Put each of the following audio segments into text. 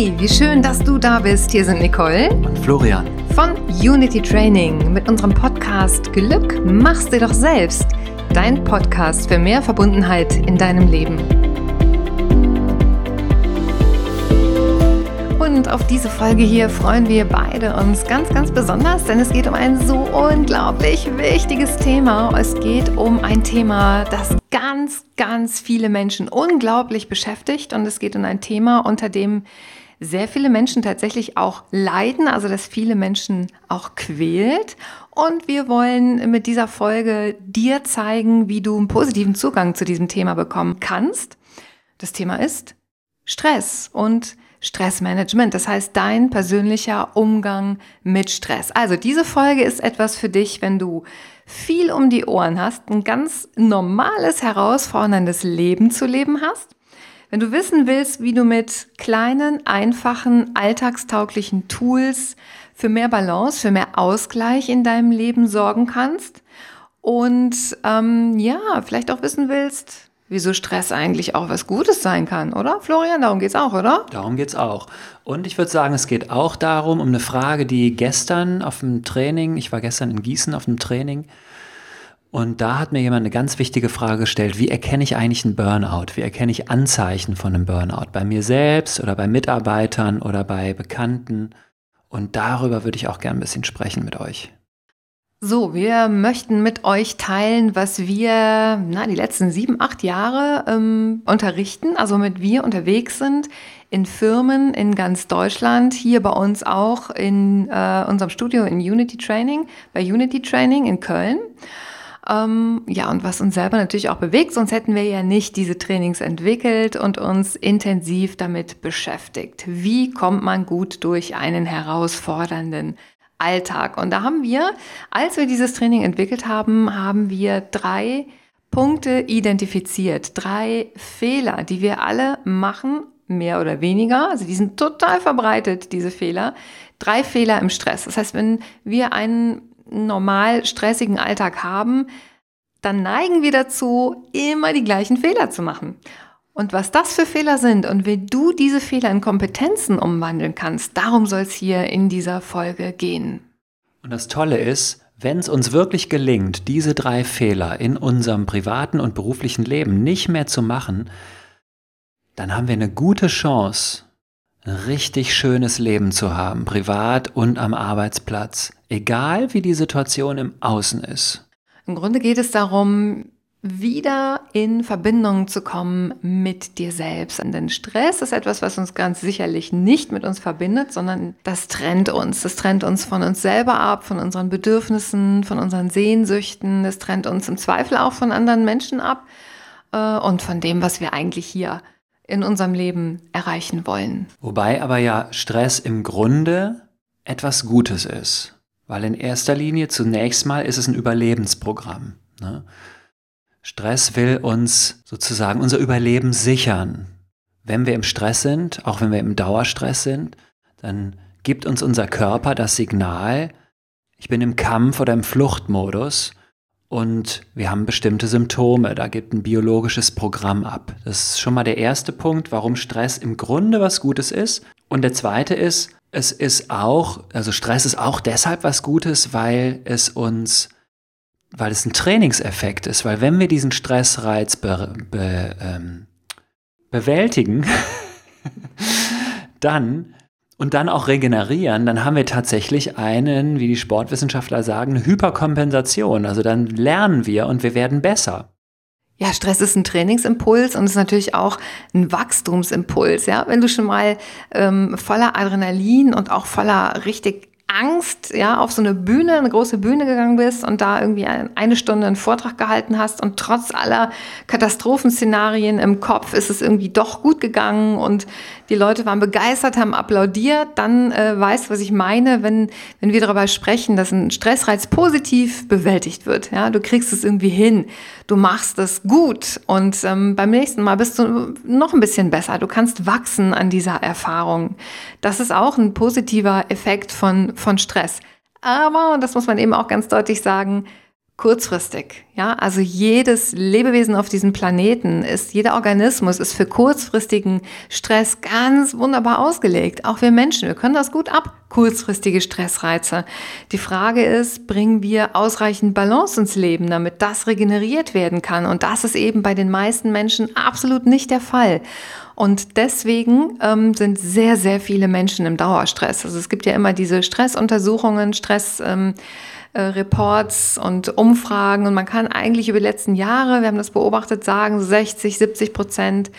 Hey, wie schön, dass du da bist. Hier sind Nicole und Florian von Unity Training mit unserem Podcast Glück machst du doch selbst. Dein Podcast für mehr Verbundenheit in deinem Leben. Und auf diese Folge hier freuen wir beide uns ganz, ganz besonders, denn es geht um ein so unglaublich wichtiges Thema. Es geht um ein Thema, das ganz, ganz viele Menschen unglaublich beschäftigt und es geht um ein Thema, unter dem sehr viele Menschen tatsächlich auch leiden, also dass viele Menschen auch quält. Und wir wollen mit dieser Folge dir zeigen, wie du einen positiven Zugang zu diesem Thema bekommen kannst. Das Thema ist Stress und Stressmanagement, das heißt dein persönlicher Umgang mit Stress. Also diese Folge ist etwas für dich, wenn du viel um die Ohren hast, ein ganz normales, herausforderndes Leben zu leben hast. Wenn du wissen willst, wie du mit kleinen, einfachen, alltagstauglichen Tools für mehr Balance, für mehr Ausgleich in deinem Leben sorgen kannst und ähm, ja, vielleicht auch wissen willst, wieso Stress eigentlich auch was Gutes sein kann, oder? Florian, darum geht's auch, oder? Darum geht's auch. Und ich würde sagen, es geht auch darum, um eine Frage, die gestern auf dem Training, ich war gestern in Gießen auf dem Training, und da hat mir jemand eine ganz wichtige Frage gestellt, wie erkenne ich eigentlich einen Burnout? Wie erkenne ich Anzeichen von einem Burnout? Bei mir selbst oder bei Mitarbeitern oder bei Bekannten? Und darüber würde ich auch gern ein bisschen sprechen mit euch. So, wir möchten mit euch teilen, was wir na, die letzten sieben, acht Jahre ähm, unterrichten, also mit wir unterwegs sind in Firmen in ganz Deutschland, hier bei uns auch in äh, unserem Studio in Unity Training, bei Unity Training in Köln. Ähm, ja, und was uns selber natürlich auch bewegt, sonst hätten wir ja nicht diese Trainings entwickelt und uns intensiv damit beschäftigt. Wie kommt man gut durch einen herausfordernden Alltag. Und da haben wir, als wir dieses Training entwickelt haben, haben wir drei Punkte identifiziert, drei Fehler, die wir alle machen, mehr oder weniger. Also die sind total verbreitet, diese Fehler. Drei Fehler im Stress. Das heißt, wenn wir einen normal stressigen Alltag haben, dann neigen wir dazu, immer die gleichen Fehler zu machen. Und was das für Fehler sind und wie du diese Fehler in Kompetenzen umwandeln kannst, darum soll es hier in dieser Folge gehen. Und das Tolle ist, wenn es uns wirklich gelingt, diese drei Fehler in unserem privaten und beruflichen Leben nicht mehr zu machen, dann haben wir eine gute Chance, ein richtig schönes Leben zu haben, privat und am Arbeitsplatz, egal wie die Situation im Außen ist. Im Grunde geht es darum, wieder in Verbindung zu kommen mit dir selbst. Denn Stress ist etwas, was uns ganz sicherlich nicht mit uns verbindet, sondern das trennt uns. Das trennt uns von uns selber ab, von unseren Bedürfnissen, von unseren Sehnsüchten. Das trennt uns im Zweifel auch von anderen Menschen ab äh, und von dem, was wir eigentlich hier in unserem Leben erreichen wollen. Wobei aber ja Stress im Grunde etwas Gutes ist. Weil in erster Linie zunächst mal ist es ein Überlebensprogramm. Ne? Stress will uns sozusagen unser Überleben sichern. Wenn wir im Stress sind, auch wenn wir im Dauerstress sind, dann gibt uns unser Körper das Signal, ich bin im Kampf oder im Fluchtmodus und wir haben bestimmte Symptome. Da gibt ein biologisches Programm ab. Das ist schon mal der erste Punkt, warum Stress im Grunde was Gutes ist. Und der zweite ist, es ist auch, also Stress ist auch deshalb was Gutes, weil es uns weil es ein Trainingseffekt ist, weil wenn wir diesen Stressreiz be, be, ähm, bewältigen, dann und dann auch regenerieren, dann haben wir tatsächlich einen, wie die Sportwissenschaftler sagen, Hyperkompensation. Also dann lernen wir und wir werden besser. Ja, Stress ist ein Trainingsimpuls und ist natürlich auch ein Wachstumsimpuls. Ja, wenn du schon mal ähm, voller Adrenalin und auch voller richtig Angst, ja, auf so eine Bühne, eine große Bühne gegangen bist und da irgendwie eine Stunde einen Vortrag gehalten hast und trotz aller Katastrophenszenarien im Kopf ist es irgendwie doch gut gegangen und die Leute waren begeistert, haben applaudiert, dann äh, weißt du, was ich meine, wenn, wenn wir darüber sprechen, dass ein Stressreiz positiv bewältigt wird. Ja, du kriegst es irgendwie hin, du machst es gut und ähm, beim nächsten Mal bist du noch ein bisschen besser. Du kannst wachsen an dieser Erfahrung. Das ist auch ein positiver Effekt von, von Stress. Aber, und das muss man eben auch ganz deutlich sagen, kurzfristig. Ja, also jedes Lebewesen auf diesem Planeten ist, jeder Organismus ist für kurzfristigen Stress ganz wunderbar ausgelegt. Auch wir Menschen, wir können das gut ab, kurzfristige Stressreize. Die Frage ist, bringen wir ausreichend Balance ins Leben, damit das regeneriert werden kann? Und das ist eben bei den meisten Menschen absolut nicht der Fall. Und deswegen ähm, sind sehr, sehr viele Menschen im Dauerstress. Also es gibt ja immer diese Stressuntersuchungen, Stress. Ähm, äh, Reports und Umfragen. Und man kann eigentlich über die letzten Jahre, wir haben das beobachtet, sagen, 60, 70 Prozent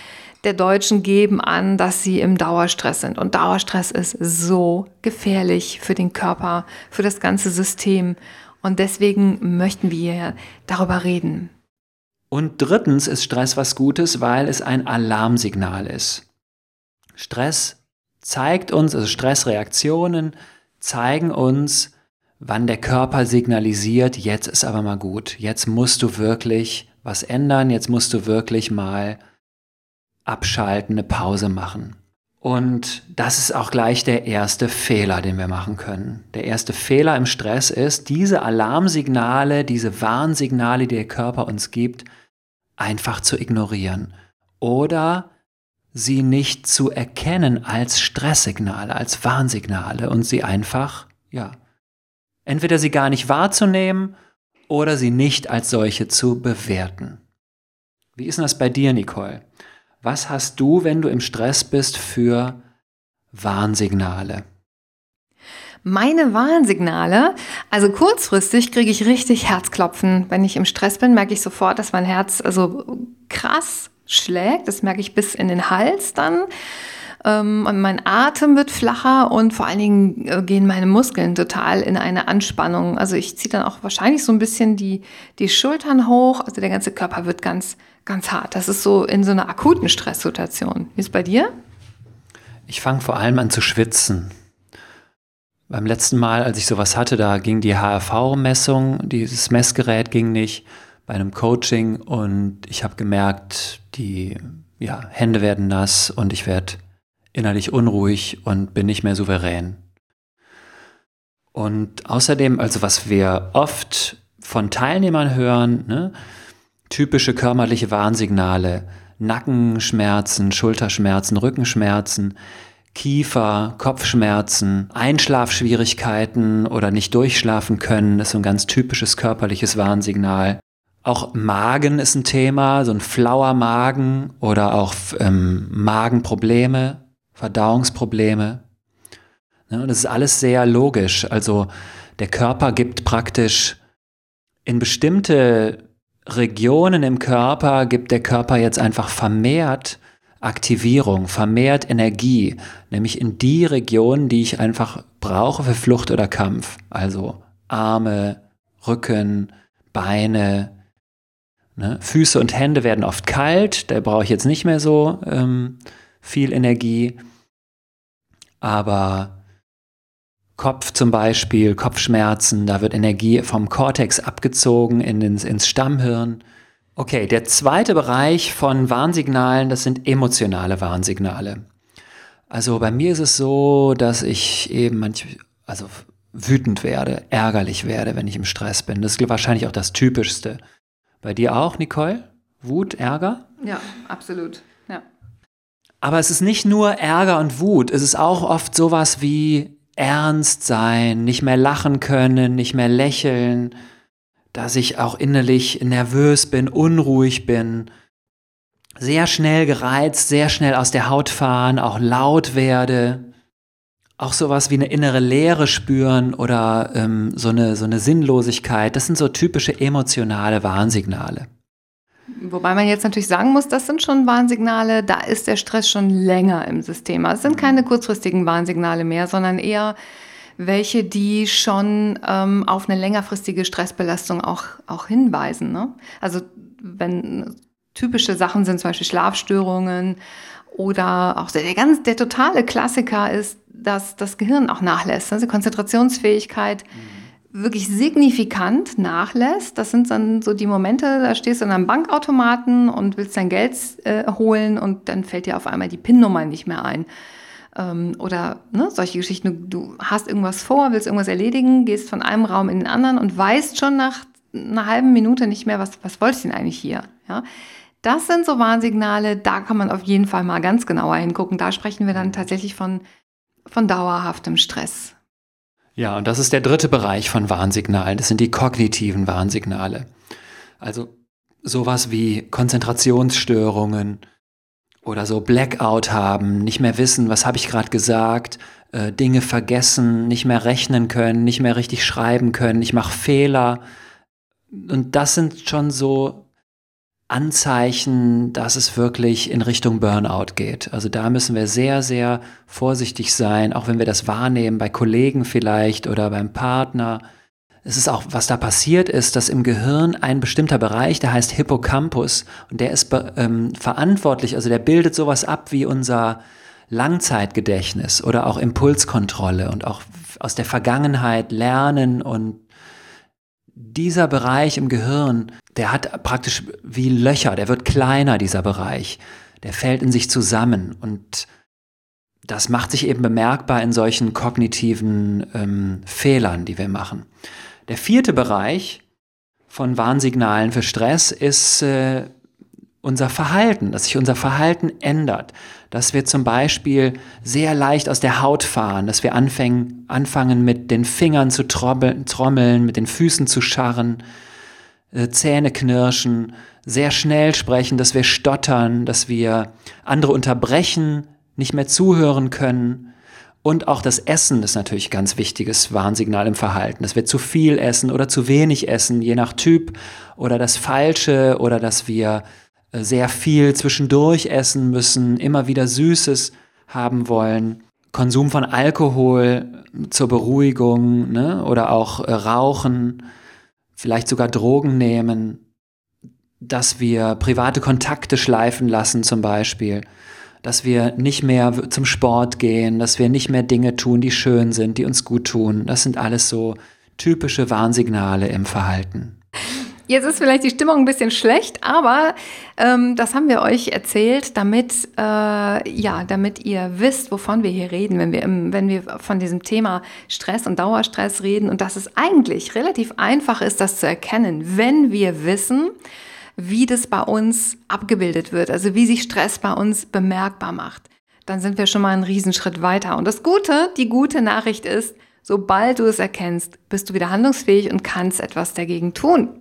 der Deutschen geben an, dass sie im Dauerstress sind. Und Dauerstress ist so gefährlich für den Körper, für das ganze System. Und deswegen möchten wir darüber reden. Und drittens ist Stress was Gutes, weil es ein Alarmsignal ist. Stress zeigt uns, also Stressreaktionen zeigen uns, wann der Körper signalisiert, jetzt ist aber mal gut, jetzt musst du wirklich was ändern, jetzt musst du wirklich mal abschalten, eine Pause machen. Und das ist auch gleich der erste Fehler, den wir machen können. Der erste Fehler im Stress ist, diese Alarmsignale, diese Warnsignale, die der Körper uns gibt, einfach zu ignorieren oder sie nicht zu erkennen als Stresssignale, als Warnsignale und sie einfach, ja, Entweder sie gar nicht wahrzunehmen oder sie nicht als solche zu bewerten. Wie ist denn das bei dir, Nicole? Was hast du, wenn du im Stress bist, für Warnsignale? Meine Warnsignale, also kurzfristig kriege ich richtig Herzklopfen. Wenn ich im Stress bin, merke ich sofort, dass mein Herz also krass schlägt. Das merke ich bis in den Hals dann. Ähm, und mein Atem wird flacher und vor allen Dingen äh, gehen meine Muskeln total in eine Anspannung. Also ich ziehe dann auch wahrscheinlich so ein bisschen die, die Schultern hoch. Also der ganze Körper wird ganz, ganz hart. Das ist so in so einer akuten Stresssituation. Wie ist bei dir? Ich fange vor allem an zu schwitzen. Beim letzten Mal, als ich sowas hatte, da ging die HRV-Messung, dieses Messgerät ging nicht bei einem Coaching und ich habe gemerkt, die ja, Hände werden nass und ich werde innerlich unruhig und bin nicht mehr souverän. Und außerdem, also was wir oft von Teilnehmern hören, ne, typische körperliche Warnsignale, Nackenschmerzen, Schulterschmerzen, Rückenschmerzen, Kiefer, Kopfschmerzen, Einschlafschwierigkeiten oder nicht durchschlafen können, ist so ein ganz typisches körperliches Warnsignal. Auch Magen ist ein Thema, so ein flauer Magen oder auch ähm, Magenprobleme, Verdauungsprobleme. Ne, und das ist alles sehr logisch. Also der Körper gibt praktisch in bestimmte Regionen im Körper, gibt der Körper jetzt einfach vermehrt Aktivierung, vermehrt Energie, nämlich in die Regionen, die ich einfach brauche für Flucht oder Kampf. Also Arme, Rücken, Beine, ne? Füße und Hände werden oft kalt, da brauche ich jetzt nicht mehr so ähm, viel Energie aber Kopf zum Beispiel, Kopfschmerzen, da wird Energie vom Kortex abgezogen in den, ins Stammhirn. Okay, der zweite Bereich von Warnsignalen, das sind emotionale Warnsignale. Also bei mir ist es so, dass ich eben manch, also wütend werde, ärgerlich werde, wenn ich im Stress bin. Das ist wahrscheinlich auch das Typischste. Bei dir auch, Nicole? Wut, Ärger? Ja, absolut. Aber es ist nicht nur Ärger und Wut, es ist auch oft sowas wie ernst sein, nicht mehr lachen können, nicht mehr lächeln, dass ich auch innerlich nervös bin, unruhig bin, sehr schnell gereizt, sehr schnell aus der Haut fahren, auch laut werde, auch sowas wie eine innere Leere spüren oder ähm, so, eine, so eine Sinnlosigkeit. Das sind so typische emotionale Warnsignale. Wobei man jetzt natürlich sagen muss, das sind schon Warnsignale, da ist der Stress schon länger im System. Also es sind keine kurzfristigen Warnsignale mehr, sondern eher welche, die schon ähm, auf eine längerfristige Stressbelastung auch, auch hinweisen. Ne? Also wenn typische Sachen sind zum Beispiel Schlafstörungen oder auch der, der ganz der totale Klassiker ist, dass das Gehirn auch nachlässt, also Konzentrationsfähigkeit. Mhm wirklich signifikant nachlässt. Das sind dann so die Momente, da stehst du an einem Bankautomaten und willst dein Geld äh, holen und dann fällt dir auf einmal die PIN-Nummer nicht mehr ein. Ähm, oder ne, solche Geschichten, du, du hast irgendwas vor, willst irgendwas erledigen, gehst von einem Raum in den anderen und weißt schon nach einer halben Minute nicht mehr, was, was wollte ich denn eigentlich hier? Ja? Das sind so Warnsignale, da kann man auf jeden Fall mal ganz genauer hingucken. Da sprechen wir dann tatsächlich von, von dauerhaftem Stress. Ja, und das ist der dritte Bereich von Warnsignalen. Das sind die kognitiven Warnsignale. Also sowas wie Konzentrationsstörungen oder so Blackout haben, nicht mehr wissen, was habe ich gerade gesagt, äh, Dinge vergessen, nicht mehr rechnen können, nicht mehr richtig schreiben können, ich mache Fehler. Und das sind schon so Anzeichen, dass es wirklich in Richtung Burnout geht. Also da müssen wir sehr, sehr vorsichtig sein, auch wenn wir das wahrnehmen, bei Kollegen vielleicht oder beim Partner. Es ist auch, was da passiert ist, dass im Gehirn ein bestimmter Bereich, der heißt Hippocampus, und der ist ähm, verantwortlich, also der bildet sowas ab wie unser Langzeitgedächtnis oder auch Impulskontrolle und auch aus der Vergangenheit lernen und dieser Bereich im Gehirn, der hat praktisch wie Löcher, der wird kleiner, dieser Bereich. Der fällt in sich zusammen und das macht sich eben bemerkbar in solchen kognitiven ähm, Fehlern, die wir machen. Der vierte Bereich von Warnsignalen für Stress ist äh, unser Verhalten, dass sich unser Verhalten ändert, dass wir zum Beispiel sehr leicht aus der Haut fahren, dass wir anfangen, anfangen mit den Fingern zu trommeln, mit den Füßen zu scharren, äh, Zähne knirschen, sehr schnell sprechen, dass wir stottern, dass wir andere unterbrechen, nicht mehr zuhören können. Und auch das Essen ist natürlich ein ganz wichtiges Warnsignal im Verhalten, dass wir zu viel essen oder zu wenig essen, je nach Typ, oder das Falsche, oder dass wir sehr viel zwischendurch essen müssen, immer wieder Süßes haben wollen. Konsum von Alkohol zur Beruhigung ne? oder auch äh, Rauchen, vielleicht sogar Drogen nehmen, dass wir private Kontakte schleifen lassen zum Beispiel, dass wir nicht mehr zum Sport gehen, dass wir nicht mehr Dinge tun, die schön sind, die uns gut tun. Das sind alles so typische Warnsignale im Verhalten. Jetzt ist vielleicht die Stimmung ein bisschen schlecht, aber ähm, das haben wir euch erzählt, damit, äh, ja, damit ihr wisst, wovon wir hier reden, wenn wir, im, wenn wir von diesem Thema Stress und Dauerstress reden und dass es eigentlich relativ einfach ist, das zu erkennen, wenn wir wissen, wie das bei uns abgebildet wird, also wie sich Stress bei uns bemerkbar macht. Dann sind wir schon mal einen Riesenschritt weiter. Und das Gute, die gute Nachricht ist, sobald du es erkennst, bist du wieder handlungsfähig und kannst etwas dagegen tun.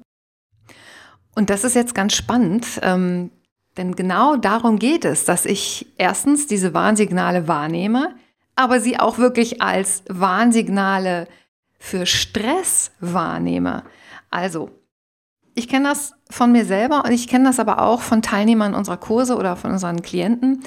Und das ist jetzt ganz spannend, ähm, denn genau darum geht es, dass ich erstens diese Warnsignale wahrnehme, aber sie auch wirklich als Warnsignale für Stress wahrnehme. Also, ich kenne das von mir selber und ich kenne das aber auch von Teilnehmern unserer Kurse oder von unseren Klienten.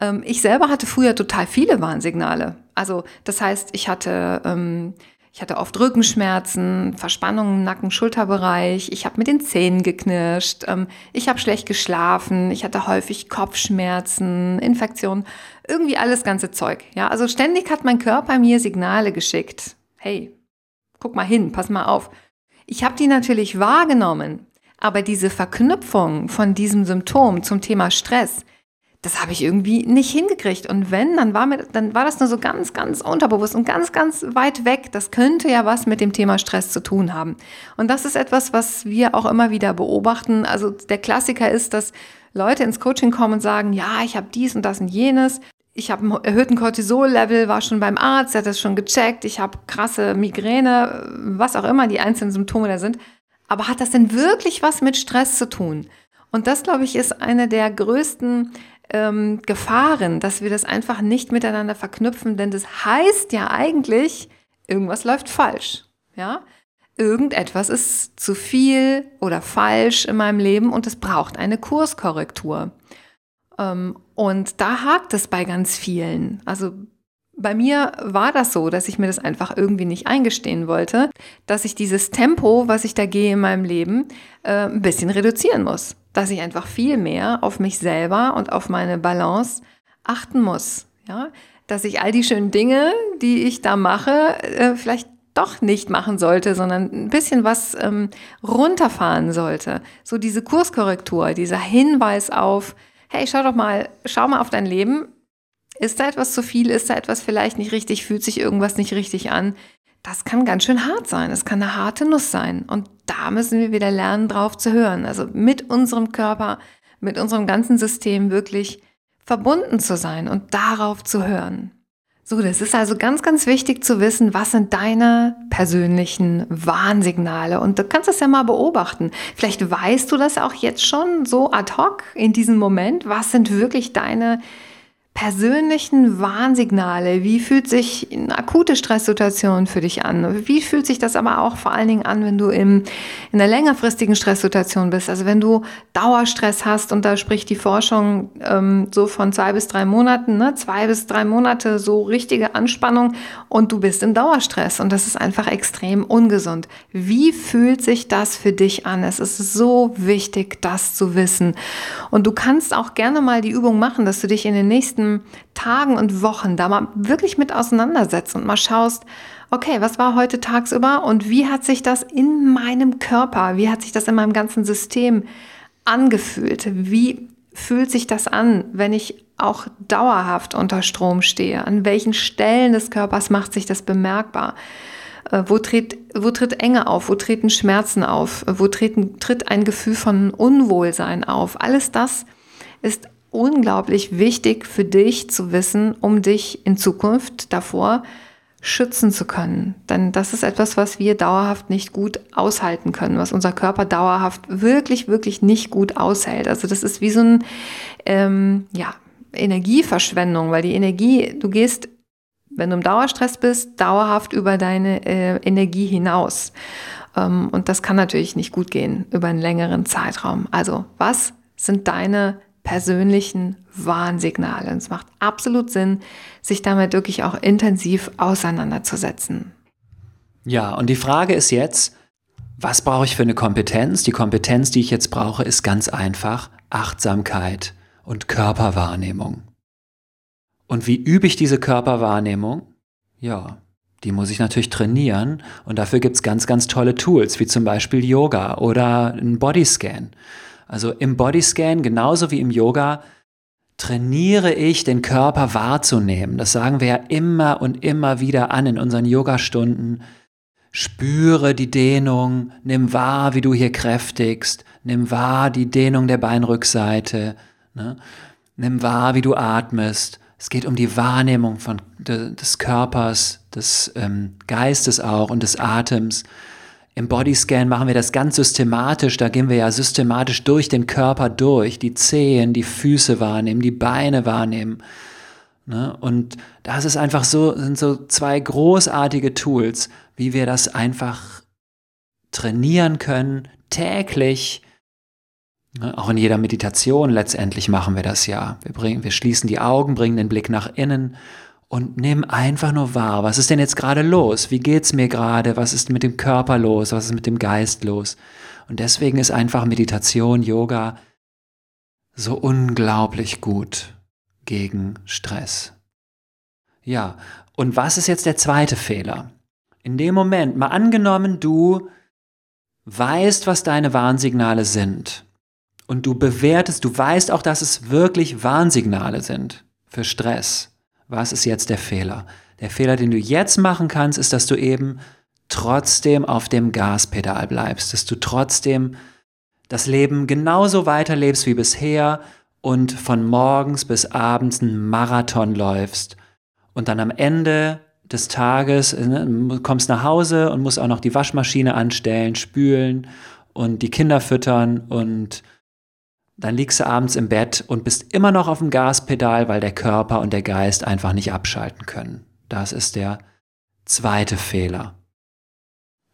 Ähm, ich selber hatte früher total viele Warnsignale. Also, das heißt, ich hatte ähm, ich hatte oft Rückenschmerzen, Verspannungen im Nacken-Schulterbereich. Ich habe mit den Zähnen geknirscht. Ähm, ich habe schlecht geschlafen. Ich hatte häufig Kopfschmerzen, Infektionen, irgendwie alles ganze Zeug. Ja, also ständig hat mein Körper mir Signale geschickt. Hey, guck mal hin, pass mal auf. Ich habe die natürlich wahrgenommen, aber diese Verknüpfung von diesem Symptom zum Thema Stress, das habe ich irgendwie nicht hingekriegt. Und wenn, dann war, mir, dann war das nur so ganz, ganz unterbewusst und ganz, ganz weit weg. Das könnte ja was mit dem Thema Stress zu tun haben. Und das ist etwas, was wir auch immer wieder beobachten. Also der Klassiker ist, dass Leute ins Coaching kommen und sagen, ja, ich habe dies und das und jenes. Ich habe einen erhöhten Cortisol-Level, war schon beim Arzt, der hat das schon gecheckt. Ich habe krasse Migräne, was auch immer die einzelnen Symptome da sind. Aber hat das denn wirklich was mit Stress zu tun? Und das, glaube ich, ist eine der größten ähm, Gefahren, dass wir das einfach nicht miteinander verknüpfen, denn das heißt ja eigentlich, irgendwas läuft falsch. Ja? Irgendetwas ist zu viel oder falsch in meinem Leben und es braucht eine Kurskorrektur. Ähm, und da hakt es bei ganz vielen. Also bei mir war das so, dass ich mir das einfach irgendwie nicht eingestehen wollte, dass ich dieses Tempo, was ich da gehe in meinem Leben, äh, ein bisschen reduzieren muss dass ich einfach viel mehr auf mich selber und auf meine Balance achten muss. Ja, dass ich all die schönen Dinge, die ich da mache, äh, vielleicht doch nicht machen sollte, sondern ein bisschen was ähm, runterfahren sollte. So diese Kurskorrektur, dieser Hinweis auf, hey, schau doch mal, schau mal auf dein Leben. Ist da etwas zu viel? Ist da etwas vielleicht nicht richtig? Fühlt sich irgendwas nicht richtig an? das kann ganz schön hart sein. Es kann eine harte Nuss sein. Und da müssen wir wieder lernen, drauf zu hören. Also mit unserem Körper, mit unserem ganzen System wirklich verbunden zu sein und darauf zu hören. So, das ist also ganz, ganz wichtig zu wissen, was sind deine persönlichen Warnsignale. Und du kannst das ja mal beobachten. Vielleicht weißt du das auch jetzt schon so ad hoc in diesem Moment. Was sind wirklich deine persönlichen Warnsignale. Wie fühlt sich eine akute Stresssituation für dich an? Wie fühlt sich das aber auch vor allen Dingen an, wenn du im, in einer längerfristigen Stresssituation bist? Also wenn du Dauerstress hast und da spricht die Forschung ähm, so von zwei bis drei Monaten, ne? zwei bis drei Monate so richtige Anspannung und du bist im Dauerstress und das ist einfach extrem ungesund. Wie fühlt sich das für dich an? Es ist so wichtig, das zu wissen. Und du kannst auch gerne mal die Übung machen, dass du dich in den nächsten nächsten Tagen und Wochen da mal wirklich mit auseinandersetzt und mal schaust, okay, was war heute tagsüber und wie hat sich das in meinem Körper, wie hat sich das in meinem ganzen System angefühlt? Wie fühlt sich das an, wenn ich auch dauerhaft unter Strom stehe? An welchen Stellen des Körpers macht sich das bemerkbar? Äh, wo tritt, wo tritt Enge auf? Wo treten Schmerzen auf? Wo treten, tritt ein Gefühl von Unwohlsein auf? Alles das ist unglaublich wichtig für dich zu wissen, um dich in Zukunft davor schützen zu können. Denn das ist etwas, was wir dauerhaft nicht gut aushalten können, was unser Körper dauerhaft wirklich, wirklich nicht gut aushält. Also das ist wie so ein, ähm, ja, Energieverschwendung, weil die Energie, du gehst, wenn du im Dauerstress bist, dauerhaft über deine äh, Energie hinaus. Ähm, und das kann natürlich nicht gut gehen über einen längeren Zeitraum. Also was sind deine persönlichen Warnsignale. Und es macht absolut Sinn, sich damit wirklich auch intensiv auseinanderzusetzen. Ja, und die Frage ist jetzt, was brauche ich für eine Kompetenz? Die Kompetenz, die ich jetzt brauche, ist ganz einfach Achtsamkeit und Körperwahrnehmung. Und wie übe ich diese Körperwahrnehmung? Ja, die muss ich natürlich trainieren und dafür gibt es ganz, ganz tolle Tools, wie zum Beispiel Yoga oder ein Bodyscan. Also im Bodyscan, genauso wie im Yoga, trainiere ich, den Körper wahrzunehmen. Das sagen wir ja immer und immer wieder an in unseren Yogastunden. Spüre die Dehnung, nimm wahr, wie du hier kräftigst, nimm wahr die Dehnung der Beinrückseite, ne? nimm wahr, wie du atmest. Es geht um die Wahrnehmung von, de, des Körpers, des ähm, Geistes auch und des Atems. Im Bodyscan machen wir das ganz systematisch, da gehen wir ja systematisch durch den Körper durch, die Zehen, die Füße wahrnehmen, die Beine wahrnehmen. Ne? Und das ist einfach so, sind so zwei großartige Tools, wie wir das einfach trainieren können, täglich. Ne? Auch in jeder Meditation letztendlich machen wir das ja. Wir, bringen, wir schließen die Augen, bringen den Blick nach innen und nimm einfach nur wahr, was ist denn jetzt gerade los? Wie geht's mir gerade? Was ist mit dem Körper los? Was ist mit dem Geist los? Und deswegen ist einfach Meditation, Yoga so unglaublich gut gegen Stress. Ja, und was ist jetzt der zweite Fehler? In dem Moment, mal angenommen, du weißt, was deine Warnsignale sind und du bewertest, du weißt auch, dass es wirklich Warnsignale sind für Stress was ist jetzt der Fehler? Der Fehler, den du jetzt machen kannst, ist, dass du eben trotzdem auf dem Gaspedal bleibst, dass du trotzdem das Leben genauso weiterlebst wie bisher und von morgens bis abends einen Marathon läufst und dann am Ende des Tages ne, kommst nach Hause und musst auch noch die Waschmaschine anstellen, spülen und die Kinder füttern und dann liegst du abends im Bett und bist immer noch auf dem Gaspedal, weil der Körper und der Geist einfach nicht abschalten können. Das ist der zweite Fehler.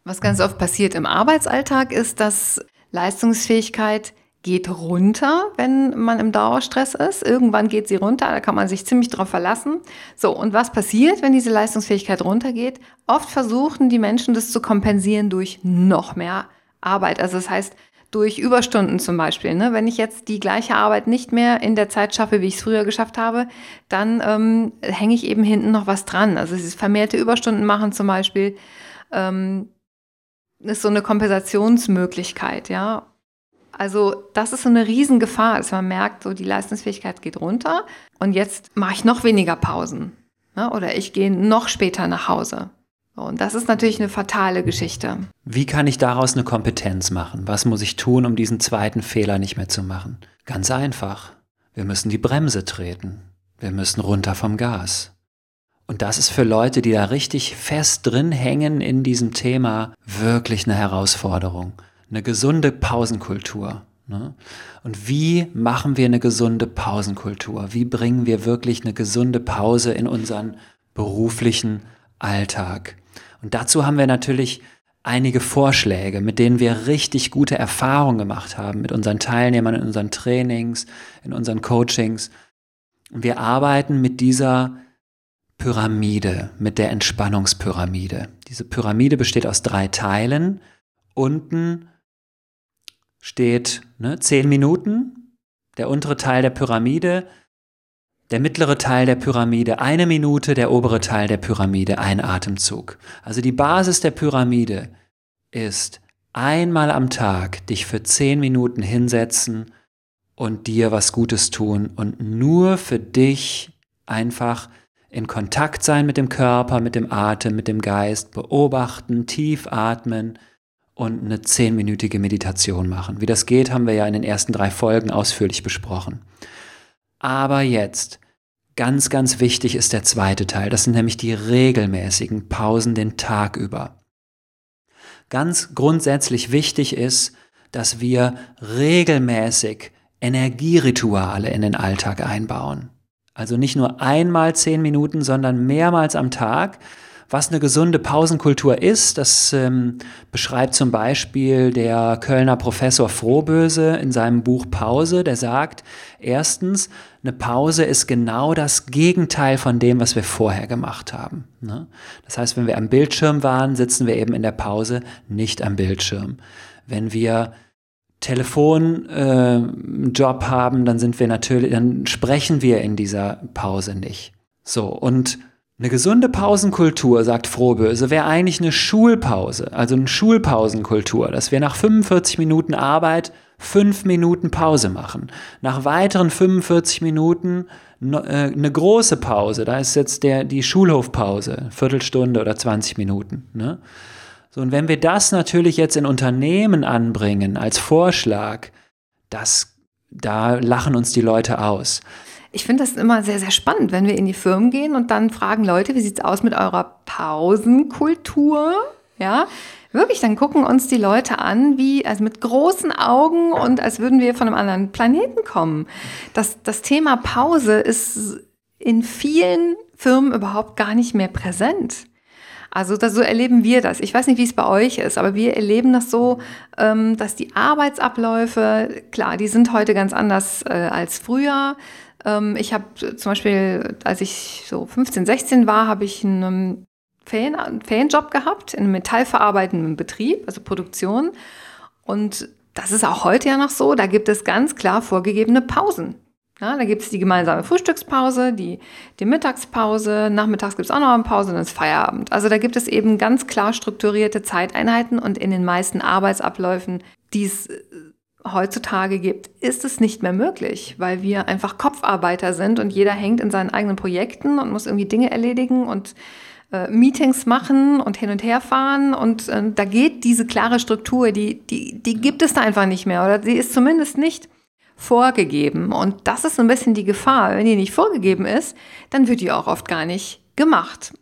Was ganz oft passiert im Arbeitsalltag ist, dass Leistungsfähigkeit geht runter, wenn man im Dauerstress ist. Irgendwann geht sie runter, da kann man sich ziemlich drauf verlassen. So, und was passiert, wenn diese Leistungsfähigkeit runtergeht? Oft versuchen die Menschen das zu kompensieren durch noch mehr Arbeit. Also das heißt, durch Überstunden zum Beispiel. Ne? Wenn ich jetzt die gleiche Arbeit nicht mehr in der Zeit schaffe, wie ich es früher geschafft habe, dann ähm, hänge ich eben hinten noch was dran. Also dieses vermehrte Überstunden machen zum Beispiel ähm, ist so eine Kompensationsmöglichkeit, ja. Also das ist so eine Riesengefahr, dass man merkt, so die Leistungsfähigkeit geht runter und jetzt mache ich noch weniger Pausen ne? oder ich gehe noch später nach Hause Und das ist natürlich eine fatale Geschichte. Wie kann ich daraus eine Kompetenz machen? Was muss ich tun, um diesen zweiten Fehler nicht mehr zu machen? Ganz einfach. Wir müssen die Bremse treten. Wir müssen runter vom Gas. Und das ist für Leute, die da richtig fest drin hängen in diesem Thema, wirklich eine Herausforderung. Eine gesunde Pausenkultur. Ne? Und wie machen wir eine gesunde Pausenkultur? Wie bringen wir wirklich eine gesunde Pause in unseren beruflichen Alltag? Und dazu haben wir natürlich einige Vorschläge, mit denen wir richtig gute Erfahrungen gemacht haben, mit unseren Teilnehmern in unseren Trainings, in unseren Coachings. Und wir arbeiten mit dieser Pyramide, mit der Entspannungspyramide. Diese Pyramide besteht aus drei Teilen. Unten steht ne, zehn Minuten, der untere Teil der Pyramide, der mittlere Teil der Pyramide eine Minute, der obere Teil der Pyramide ein Atemzug. Also die Basis der Pyramide ist einmal am Tag dich für zehn Minuten hinsetzen und dir was Gutes tun und nur für dich einfach in Kontakt sein mit dem Körper, mit dem Atem, mit dem Geist, beobachten, tief atmen und eine zehnminütige Meditation machen. Wie das geht, haben wir ja in den ersten drei Folgen ausführlich besprochen. Aber jetzt, ganz, ganz wichtig ist der zweite Teil. Das sind nämlich die regelmäßigen Pausen den Tag über. Ganz grundsätzlich wichtig ist, dass wir regelmäßig Energierituale in den Alltag einbauen. Also nicht nur einmal zehn Minuten, sondern mehrmals am Tag, was eine gesunde Pausenkultur ist, das ähm, beschreibt zum Beispiel der Kölner Professor Frohböse in seinem Buch Pause. Der sagt, erstens, eine Pause ist genau das Gegenteil von dem, was wir vorher gemacht haben. Ne? Das heißt, wenn wir am Bildschirm waren, sitzen wir eben in der Pause nicht am Bildschirm. Wenn wir Telefonjob äh, haben, dann sind wir natürlich, dann sprechen wir in dieser Pause nicht. So, und eine gesunde Pausenkultur, sagt Frohböse, wäre eigentlich eine Schulpause, also eine Schulpausenkultur, dass wir nach 45 Minuten Arbeit fünf Minuten Pause machen. Nach weiteren 45 Minuten äh, eine große Pause, da ist jetzt der, die Schulhofpause, Viertelstunde oder 20 Minuten. Ne? So, und wenn wir das natürlich jetzt in Unternehmen anbringen als Vorschlag, das, da lachen uns die Leute aus. Ich finde das immer sehr, sehr spannend, wenn wir in die Firmen gehen und dann fragen Leute, wie sieht es aus mit eurer Pausenkultur? Ja, wirklich, dann gucken uns die Leute an, wie, also mit großen Augen und als würden wir von einem anderen Planeten kommen. Das, das Thema Pause ist in vielen Firmen überhaupt gar nicht mehr präsent. Also das, so erleben wir das. Ich weiß nicht, wie es bei euch ist, aber wir erleben das so, ähm, dass die Arbeitsabläufe, klar, die sind heute ganz anders äh, als früher. Ähm, ich habe zum Beispiel, als ich so 15, 16 war, habe ich einen Ferien, Ferienjob gehabt in einem metallverarbeitenden Betrieb, also Produktion. Und das ist auch heute ja noch so. Da gibt es ganz klar vorgegebene Pausen. Ja, da gibt es die gemeinsame Frühstückspause, die, die Mittagspause, nachmittags gibt es auch noch eine Pause, dann ist Feierabend. Also da gibt es eben ganz klar strukturierte Zeiteinheiten und in den meisten Arbeitsabläufen, die es heutzutage gibt, ist es nicht mehr möglich, weil wir einfach Kopfarbeiter sind und jeder hängt in seinen eigenen Projekten und muss irgendwie Dinge erledigen und äh, Meetings machen und hin und her fahren und äh, da geht diese klare Struktur, die, die, die gibt es da einfach nicht mehr oder sie ist zumindest nicht vorgegeben und das ist so ein bisschen die Gefahr. Wenn die nicht vorgegeben ist, dann wird die auch oft gar nicht gemacht.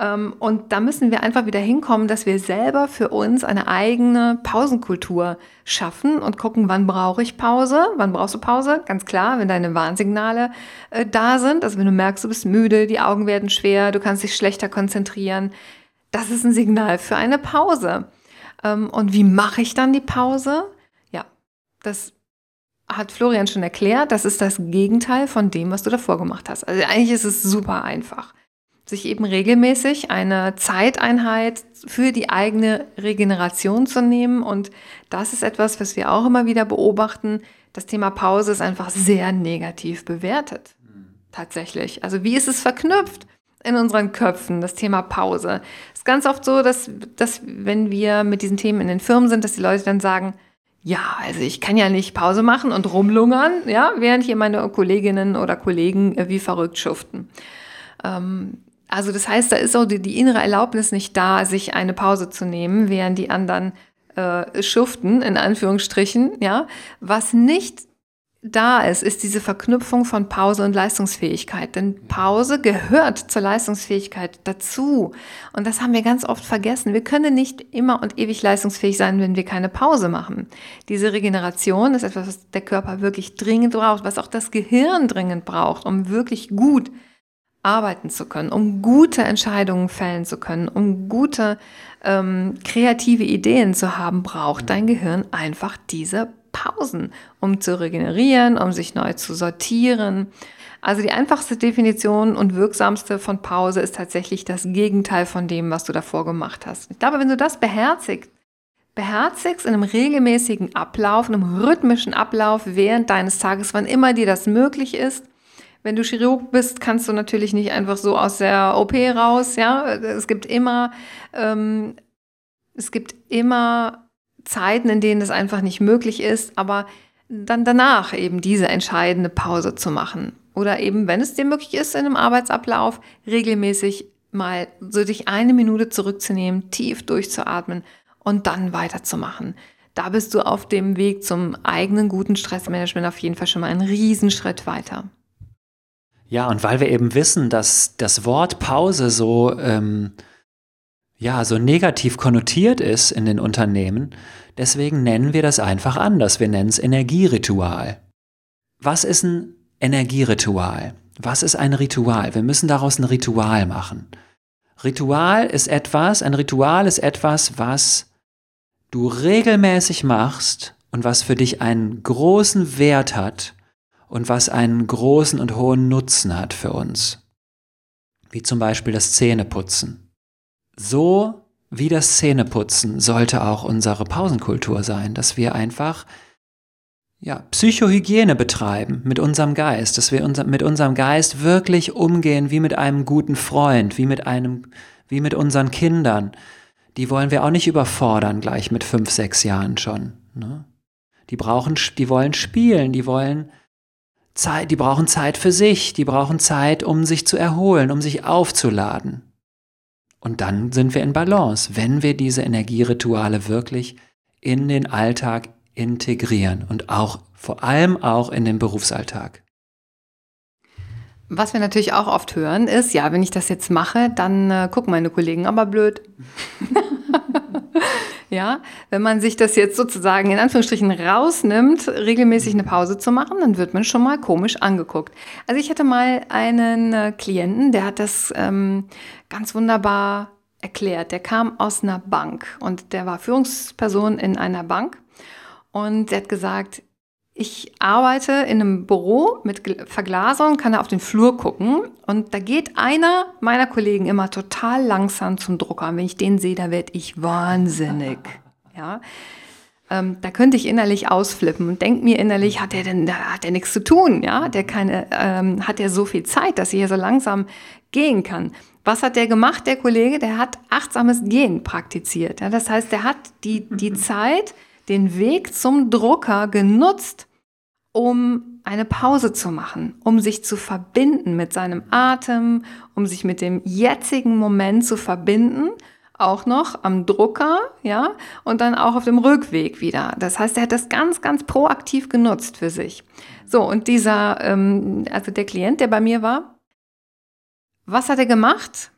Ähm, und da müssen wir einfach wieder hinkommen, dass wir selber für uns eine eigene Pausenkultur schaffen und gucken, wann brauche ich Pause, wann brauchst du Pause? Ganz klar, wenn deine Warnsignale äh, da sind, also wenn du merkst, du bist müde, die Augen werden schwer, du kannst dich schlechter konzentrieren, das ist ein Signal für eine Pause. Ähm, und wie mache ich dann die Pause? Ja, das hat Florian schon erklärt, das ist das Gegenteil von dem, was du davor gemacht hast. Also eigentlich ist es super einfach sich eben regelmäßig eine Zeiteinheit für die eigene Regeneration zu nehmen. Und das ist etwas, was wir auch immer wieder beobachten. Das Thema Pause ist einfach sehr negativ bewertet. Tatsächlich. Also wie ist es verknüpft? in unseren Köpfen, das Thema Pause. Es ist ganz oft so, dass, dass wenn wir mit diesen Themen in den Firmen sind, dass die Leute dann sagen, ja, also ich kann ja nicht Pause machen und rumlungern, ja, während hier meine Kolleginnen oder Kollegen wie verrückt schuften. Ähm, Also das heißt, da ist auch die, die innere Erlaubnis nicht da, sich eine Pause zu nehmen, während die anderen äh, schuften, in Anführungsstrichen, ja. Was nicht da ist, ist diese Verknüpfung von Pause und Leistungsfähigkeit. Denn Pause gehört zur Leistungsfähigkeit dazu. Und das haben wir ganz oft vergessen. Wir können nicht immer und ewig leistungsfähig sein, wenn wir keine Pause machen. Diese Regeneration ist etwas, was der Körper wirklich dringend braucht, was auch das Gehirn dringend braucht, um wirklich gut arbeiten zu können, um gute Entscheidungen fällen zu können, um gute ähm, kreative Ideen zu haben, braucht dein Gehirn einfach diese Pausen, um zu regenerieren, um sich neu zu sortieren. Also die einfachste Definition und wirksamste von Pause ist tatsächlich das Gegenteil von dem, was du davor gemacht hast. Ich glaube, wenn du das beherzigst, beherzigst in einem regelmäßigen Ablauf, in einem rhythmischen Ablauf während deines Tages, wann immer dir das möglich ist, wenn du Chirurg bist, kannst du natürlich nicht einfach so aus der OP raus. Ja, es gibt immer, ähm, es gibt immer Zeiten, in denen es einfach nicht möglich ist, aber dann danach eben diese entscheidende Pause zu machen. Oder eben, wenn es dir möglich ist, in einem Arbeitsablauf regelmäßig mal so dich eine Minute zurückzunehmen, tief durchzuatmen und dann weiterzumachen. Da bist du auf dem Weg zum eigenen guten Stressmanagement auf jeden Fall schon mal einen Riesenschritt weiter. Ja, und weil wir eben wissen, dass das Wort Pause so, ähm, ja, so negativ konnotiert ist in den Unternehmen, deswegen nennen wir das einfach anders. Wir nennen es Energieritual. Was ist ein Energieritual? Was ist ein Ritual? Wir müssen daraus ein Ritual machen. Ritual ist etwas, ein Ritual ist etwas, was du regelmäßig machst und was für dich einen großen Wert hat und was einen großen und hohen Nutzen hat für uns. Wie zum Beispiel das Zähneputzen. So wie das Zähneputzen sollte auch unsere Pausenkultur sein, dass wir einfach ja, Psychohygiene betreiben mit unserem Geist, dass wir unser, mit unserem Geist wirklich umgehen wie mit einem guten Freund, wie mit einem, wie mit unseren Kindern. Die wollen wir auch nicht überfordern gleich mit fünf, sechs Jahren schon. Ne? Die brauchen, die wollen spielen, die wollen Zeit, die brauchen Zeit für sich, die brauchen Zeit, um sich zu erholen, um sich aufzuladen. Und dann sind wir in Balance, wenn wir diese Energierituale wirklich in den Alltag integrieren und auch vor allem auch in den Berufsalltag. Was wir natürlich auch oft hören, ist, ja, wenn ich das jetzt mache, dann äh, gucken meine Kollegen aber blöd. Ja, wenn man sich das jetzt sozusagen in Anführungsstrichen rausnimmt, regelmäßig eine Pause zu machen, dann wird man schon mal komisch angeguckt. Also ich hatte mal einen äh, Klienten, der hat das ähm, ganz wunderbar erklärt. Der kam aus einer Bank und der war Führungsperson in einer Bank und der hat gesagt, ich arbeite in einem Büro mit Verglasung, kann da auf den Flur gucken und da geht einer meiner Kollegen immer total langsam zum Drucker. Und wenn ich den sehe, da werde ich wahnsinnig. Ja. Ähm, da könnte ich innerlich ausflippen und denke mir innerlich, hat der denn, da hat der nichts zu tun, ja? Der keine, ähm, hat der so viel Zeit, dass ich hier so langsam gehen kann. Was hat der gemacht, der Kollege? Der hat achtsames Gehen praktiziert. Ja? Das heißt, der hat die, die Zeit, den Weg zum Drucker genutzt, um eine Pause zu machen, um sich zu verbinden mit seinem Atem, um sich mit dem jetzigen Moment zu verbinden, auch noch am Drucker, ja, und dann auch auf dem Rückweg wieder. Das heißt, er hat das ganz, ganz proaktiv genutzt für sich. So, und dieser, ähm, also der Klient, der bei mir war, was hat er gemacht?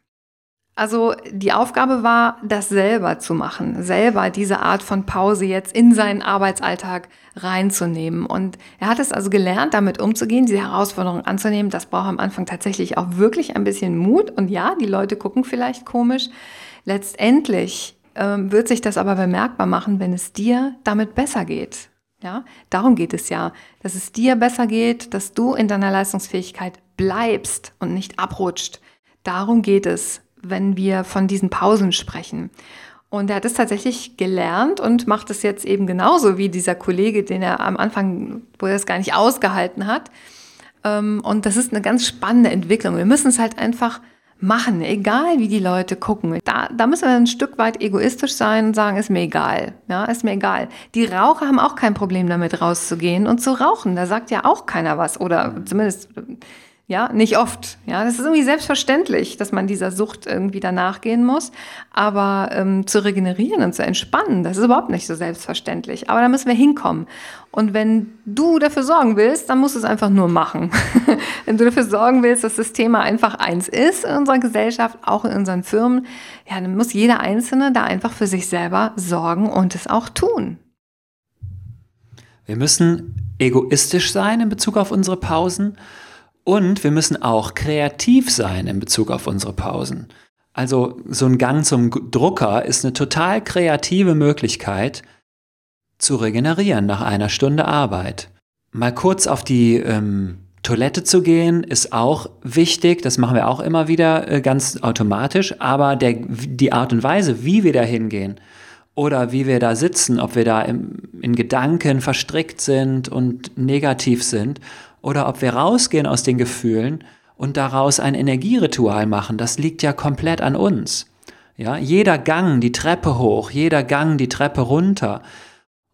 Also die Aufgabe war, das selber zu machen, selber diese Art von Pause jetzt in seinen Arbeitsalltag reinzunehmen. Und er hat es also gelernt, damit umzugehen, diese Herausforderung anzunehmen. Das braucht am Anfang tatsächlich auch wirklich ein bisschen Mut. Und ja, die Leute gucken vielleicht komisch. Letztendlich ähm, wird sich das aber bemerkbar machen, wenn es dir damit besser geht. Ja, darum geht es ja, dass es dir besser geht, dass du in deiner Leistungsfähigkeit bleibst und nicht abrutscht. Darum geht es wenn wir von diesen Pausen sprechen. Und er hat es tatsächlich gelernt und macht es jetzt eben genauso wie dieser Kollege, den er am Anfang, wo er es gar nicht ausgehalten hat. Ähm, und das ist eine ganz spannende Entwicklung. Wir müssen es halt einfach machen, egal wie die Leute gucken. Da, da müssen wir ein Stück weit egoistisch sein und sagen, ist mir egal. Ja, ist mir egal. Die Raucher haben auch kein Problem damit rauszugehen und zu rauchen. Da sagt ja auch keiner was. Oder zumindest Ja, nicht oft. Ja, das ist irgendwie selbstverständlich, dass man dieser Sucht irgendwie danach gehen muss. Aber ähm, zu regenerieren und zu entspannen, das ist überhaupt nicht so selbstverständlich. Aber da müssen wir hinkommen. Und wenn du dafür sorgen willst, dann musst du es einfach nur machen. wenn du dafür sorgen willst, dass das Thema einfach eins ist in unserer Gesellschaft, auch in unseren Firmen, ja, dann muss jeder Einzelne da einfach für sich selber sorgen und es auch tun. Wir müssen egoistisch sein in Bezug auf unsere Pausen und wir müssen auch kreativ sein in Bezug auf unsere Pausen. Also so ein Gang zum Drucker ist eine total kreative Möglichkeit zu regenerieren nach einer Stunde Arbeit. Mal kurz auf die ähm, Toilette zu gehen ist auch wichtig, das machen wir auch immer wieder äh, ganz automatisch, aber der, die Art und Weise, wie wir da hingehen oder wie wir da sitzen, ob wir da im, in Gedanken verstrickt sind und negativ sind oder ob wir rausgehen aus den Gefühlen und daraus ein Energieritual machen, das liegt ja komplett an uns. Ja, jeder Gang die Treppe hoch, jeder Gang die Treppe runter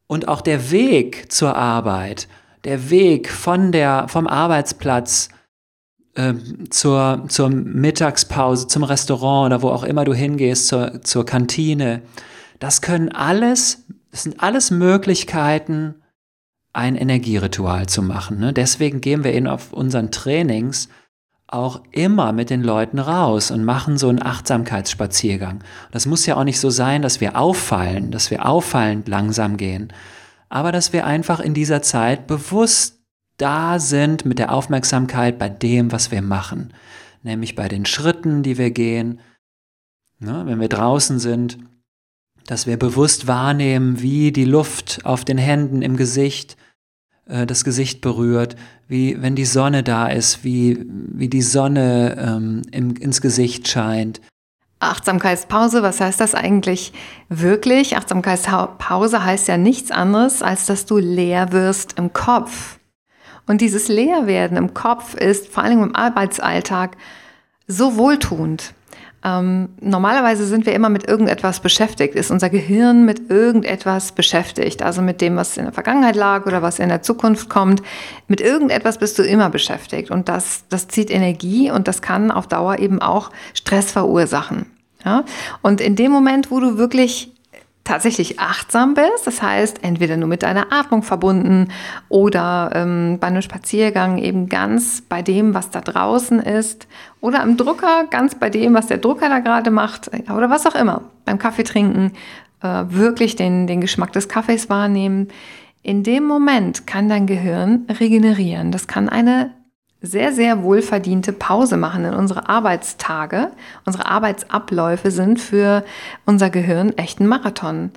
und auch der Weg zur Arbeit, der Weg von der, vom Arbeitsplatz äh, zur, zur Mittagspause, zum Restaurant oder wo auch immer du hingehst, zur, zur Kantine, das können alles, das sind alles Möglichkeiten, ein Energieritual zu machen. Ne? Deswegen gehen wir in auf unseren Trainings auch immer mit den Leuten raus und machen so einen Achtsamkeitsspaziergang. Das muss ja auch nicht so sein, dass wir auffallen, dass wir auffallend langsam gehen, aber dass wir einfach in dieser Zeit bewusst da sind mit der Aufmerksamkeit bei dem, was wir machen, nämlich bei den Schritten, die wir gehen. Ne? Wenn wir draußen sind, dass wir bewusst wahrnehmen, wie die Luft auf den Händen im Gesicht äh, das Gesicht berührt, wie wenn die Sonne da ist, wie, wie die Sonne ähm, im, ins Gesicht scheint. Achtsamkeitspause, was heißt das eigentlich wirklich? Achtsamkeitspause heißt ja nichts anderes, als dass du leer wirst im Kopf. Und dieses Leerwerden im Kopf ist vor allem im Arbeitsalltag so wohltuend. Ähm, normalerweise sind wir immer mit irgendetwas beschäftigt, ist unser Gehirn mit irgendetwas beschäftigt, also mit dem, was in der Vergangenheit lag oder was in der Zukunft kommt. Mit irgendetwas bist du immer beschäftigt und das, das zieht Energie und das kann auf Dauer eben auch Stress verursachen. Ja? Und in dem Moment, wo du wirklich tatsächlich achtsam bist, das heißt entweder nur mit deiner Atmung verbunden oder ähm, bei einem Spaziergang eben ganz bei dem, was da draußen ist oder am Drucker ganz bei dem, was der Drucker da gerade macht oder was auch immer, beim Kaffee trinken, äh, wirklich den, den Geschmack des Kaffees wahrnehmen. In dem Moment kann dein Gehirn regenerieren. Das kann eine sehr, sehr wohlverdiente Pause machen in unsere Arbeitstage. Unsere Arbeitsabläufe sind für unser Gehirn echt ein Marathon.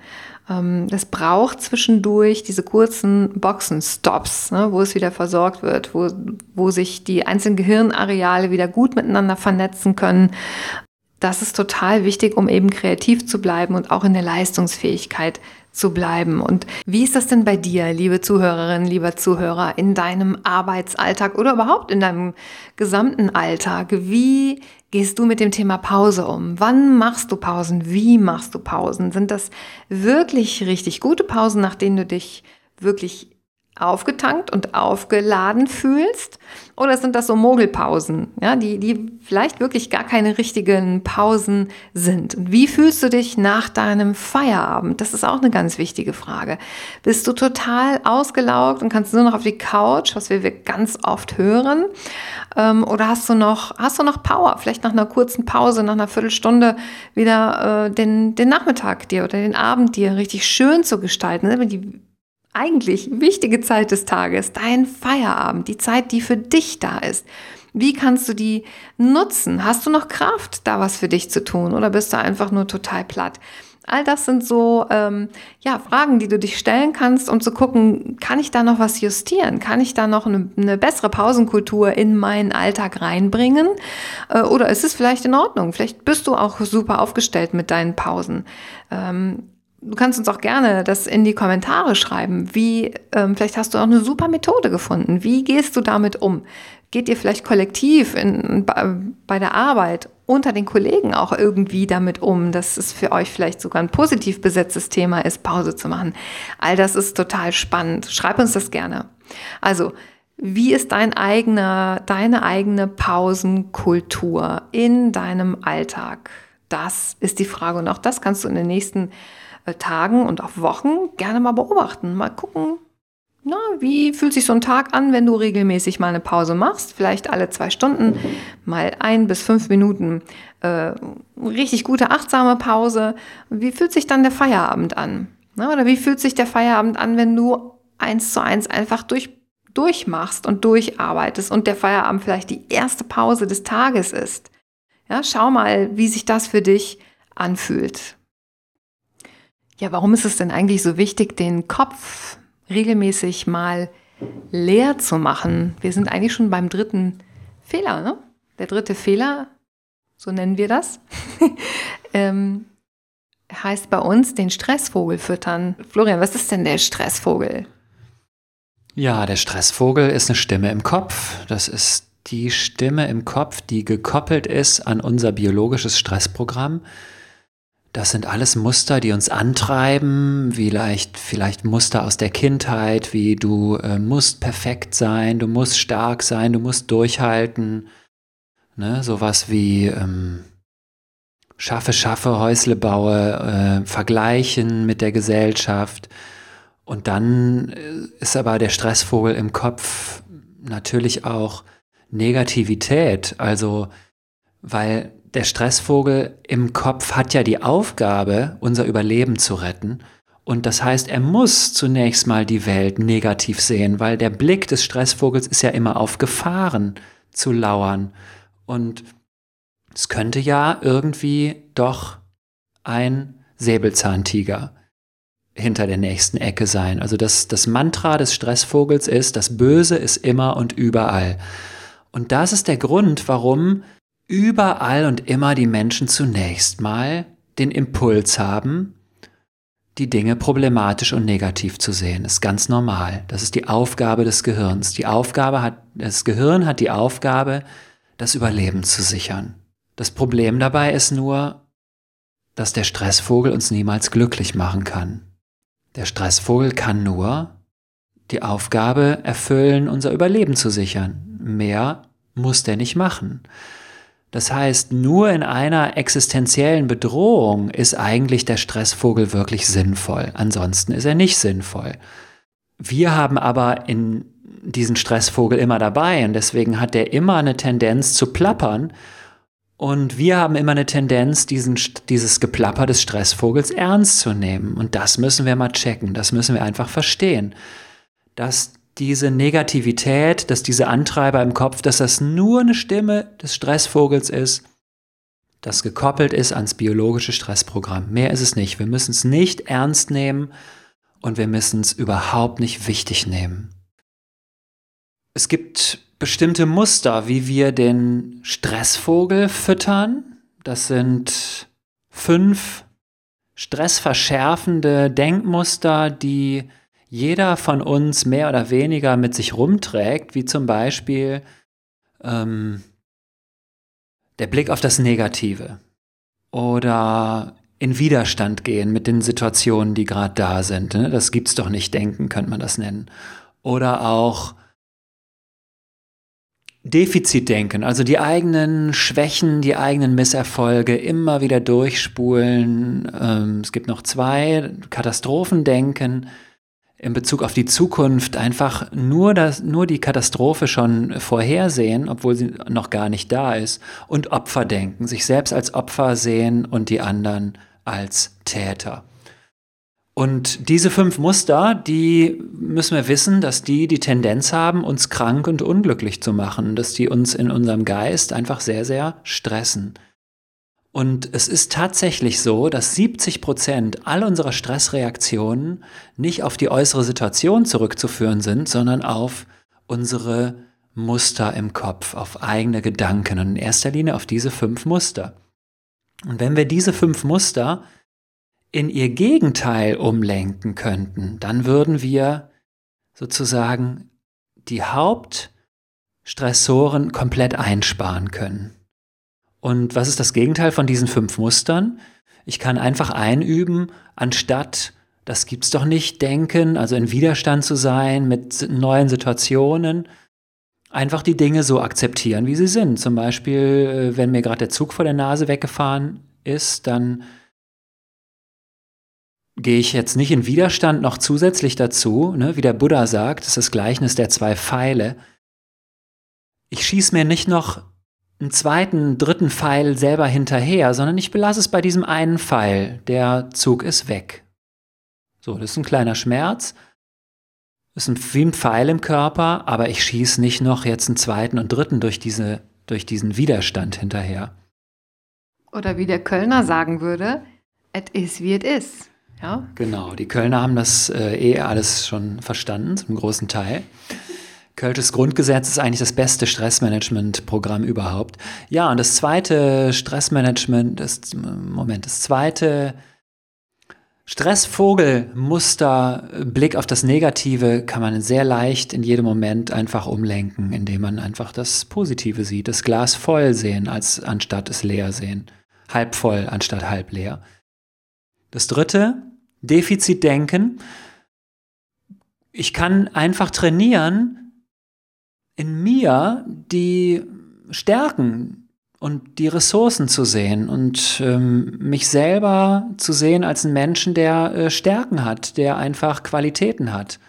Ähm, das braucht zwischendurch diese kurzen Boxenstops, ne, wo es wieder versorgt wird, wo, wo sich die einzelnen Gehirnareale wieder gut miteinander vernetzen können. Das ist total wichtig, um eben kreativ zu bleiben und auch in der Leistungsfähigkeit zu bleiben. Und wie ist das denn bei dir, liebe Zuhörerin, lieber Zuhörer, in deinem Arbeitsalltag oder überhaupt in deinem gesamten Alltag? Wie gehst du mit dem Thema Pause um? Wann machst du Pausen? Wie machst du Pausen? Sind das wirklich richtig gute Pausen, nach denen du dich wirklich aufgetankt und aufgeladen fühlst? Oder sind das so Mogelpausen, ja, die, die vielleicht wirklich gar keine richtigen Pausen sind? Und wie fühlst du dich nach deinem Feierabend? Das ist auch eine ganz wichtige Frage. Bist du total ausgelaugt und kannst nur noch auf die Couch, was wir ganz oft hören? Ähm, oder hast du noch, hast du noch Power? Vielleicht nach einer kurzen Pause, nach einer Viertelstunde wieder äh, den, den Nachmittag dir oder den Abend dir richtig schön zu gestalten. Die eigentlich wichtige Zeit des Tages, dein Feierabend, die Zeit, die für dich da ist. Wie kannst du die nutzen? Hast du noch Kraft, da was für dich zu tun oder bist du einfach nur total platt? All das sind so ähm, ja, Fragen, die du dich stellen kannst, um zu gucken, kann ich da noch was justieren? Kann ich da noch eine, eine bessere Pausenkultur in meinen Alltag reinbringen? Äh, oder ist es vielleicht in Ordnung? Vielleicht bist du auch super aufgestellt mit deinen Pausen. Ähm, Du kannst uns auch gerne das in die Kommentare schreiben. Wie, ähm, vielleicht hast du auch eine super Methode gefunden. Wie gehst du damit um? Geht ihr vielleicht kollektiv in, bei der Arbeit unter den Kollegen auch irgendwie damit um, dass es für euch vielleicht sogar ein positiv besetztes Thema ist, Pause zu machen? All das ist total spannend. Schreib uns das gerne. Also, Wie ist dein eigener, deine eigene Pausenkultur in deinem Alltag? Das ist die Frage und auch das kannst du in den nächsten Tagen und auch Wochen gerne mal beobachten. Mal gucken, na, wie fühlt sich so ein Tag an, wenn du regelmäßig mal eine Pause machst? Vielleicht alle zwei Stunden, mal ein bis fünf Minuten äh, richtig gute, achtsame Pause. Wie fühlt sich dann der Feierabend an? Na, oder wie fühlt sich der Feierabend an, wenn du eins zu eins einfach durch, durchmachst und durcharbeitest und der Feierabend vielleicht die erste Pause des Tages ist? Ja, schau mal, wie sich das für dich anfühlt. Ja, warum ist es denn eigentlich so wichtig, den Kopf regelmäßig mal leer zu machen. Wir sind eigentlich schon beim dritten Fehler. Ne? Der dritte Fehler, so nennen wir das, ähm, heißt bei uns den Stressvogel füttern. Florian, was ist denn der Stressvogel? Ja, der Stressvogel ist eine Stimme im Kopf. Das ist die Stimme im Kopf, die gekoppelt ist an unser biologisches Stressprogramm. Das sind alles Muster, die uns antreiben, vielleicht, vielleicht Muster aus der Kindheit, wie du äh, musst perfekt sein, du musst stark sein, du musst durchhalten. Ne? Sowas wie ähm, schaffe, schaffe, Häusle baue, äh, vergleichen mit der Gesellschaft. Und dann äh, ist aber der Stressvogel im Kopf natürlich auch Negativität, also weil der Stressvogel im Kopf hat ja die Aufgabe, unser Überleben zu retten. Und das heißt, er muss zunächst mal die Welt negativ sehen, weil der Blick des Stressvogels ist ja immer auf Gefahren zu lauern. Und es könnte ja irgendwie doch ein Säbelzahntiger hinter der nächsten Ecke sein. Also das, das Mantra des Stressvogels ist, das Böse ist immer und überall. Und das ist der Grund, warum überall und immer die Menschen zunächst mal den Impuls haben, die Dinge problematisch und negativ zu sehen. Das ist ganz normal. Das ist die Aufgabe des Gehirns. Die Aufgabe hat, das Gehirn hat die Aufgabe, das Überleben zu sichern. Das Problem dabei ist nur, dass der Stressvogel uns niemals glücklich machen kann. Der Stressvogel kann nur die Aufgabe erfüllen, unser Überleben zu sichern. Mehr muss der nicht machen. Das heißt, nur in einer existenziellen Bedrohung ist eigentlich der Stressvogel wirklich sinnvoll. Ansonsten ist er nicht sinnvoll. Wir haben aber in diesen Stressvogel immer dabei und deswegen hat er immer eine Tendenz zu plappern. Und wir haben immer eine Tendenz, diesen, dieses Geplapper des Stressvogels ernst zu nehmen. Und das müssen wir mal checken. Das müssen wir einfach verstehen. Dass diese Negativität, dass diese Antreiber im Kopf, dass das nur eine Stimme des Stressvogels ist, das gekoppelt ist ans biologische Stressprogramm. Mehr ist es nicht. Wir müssen es nicht ernst nehmen und wir müssen es überhaupt nicht wichtig nehmen. Es gibt bestimmte Muster, wie wir den Stressvogel füttern. Das sind fünf stressverschärfende Denkmuster, die jeder von uns mehr oder weniger mit sich rumträgt, wie zum Beispiel ähm, der Blick auf das Negative oder in Widerstand gehen mit den Situationen, die gerade da sind. Ne? Das gibt's doch nicht denken, könnte man das nennen. Oder auch Defizitdenken, also die eigenen Schwächen, die eigenen Misserfolge immer wieder durchspulen. Ähm, es gibt noch zwei, Katastrophendenken in Bezug auf die Zukunft einfach nur, das, nur die Katastrophe schon vorhersehen, obwohl sie noch gar nicht da ist, und Opfer denken, sich selbst als Opfer sehen und die anderen als Täter. Und diese fünf Muster, die müssen wir wissen, dass die die Tendenz haben, uns krank und unglücklich zu machen, dass die uns in unserem Geist einfach sehr, sehr stressen. Und es ist tatsächlich so, dass 70 Prozent all unserer Stressreaktionen nicht auf die äußere Situation zurückzuführen sind, sondern auf unsere Muster im Kopf, auf eigene Gedanken und in erster Linie auf diese fünf Muster. Und wenn wir diese fünf Muster in ihr Gegenteil umlenken könnten, dann würden wir sozusagen die Hauptstressoren komplett einsparen können. Und was ist das Gegenteil von diesen fünf Mustern? Ich kann einfach einüben, anstatt das gibt's doch nicht, denken, also in Widerstand zu sein mit neuen Situationen. Einfach die Dinge so akzeptieren, wie sie sind. Zum Beispiel, äh, wenn mir gerade der Zug vor der Nase weggefahren ist, dann gehe ich jetzt nicht in Widerstand noch zusätzlich dazu, ne? wie der Buddha sagt, das ist das Gleichnis der zwei Pfeile. Ich schieße mir nicht noch einen zweiten, dritten Pfeil selber hinterher, sondern ich belasse es bei diesem einen Pfeil. Der Zug ist weg. So, das ist ein kleiner Schmerz. Das ist wie ein Pfeil im Körper, aber ich schieße nicht noch jetzt einen zweiten und dritten durch, diese, durch diesen Widerstand hinterher. Oder wie der Kölner sagen würde, es ist wie es ist. Ja? Genau, die Kölner haben das äh, eh alles schon verstanden, zum großen Teil. Kölsches Grundgesetz ist eigentlich das beste Stressmanagement-Programm überhaupt. Ja, und das zweite Stressmanagement, ist, Moment, das zweite Stressvogelmuster, Blick auf das Negative kann man sehr leicht in jedem Moment einfach umlenken, indem man einfach das Positive sieht, das Glas voll sehen, als anstatt es leer sehen. Halb voll anstatt halb leer. Das dritte, Defizitdenken. Ich kann einfach trainieren, in mir die Stärken, und die Ressourcen zu sehen und ähm, mich selber zu sehen als einen Menschen, der äh, Stärken hat, der einfach Qualitäten hat.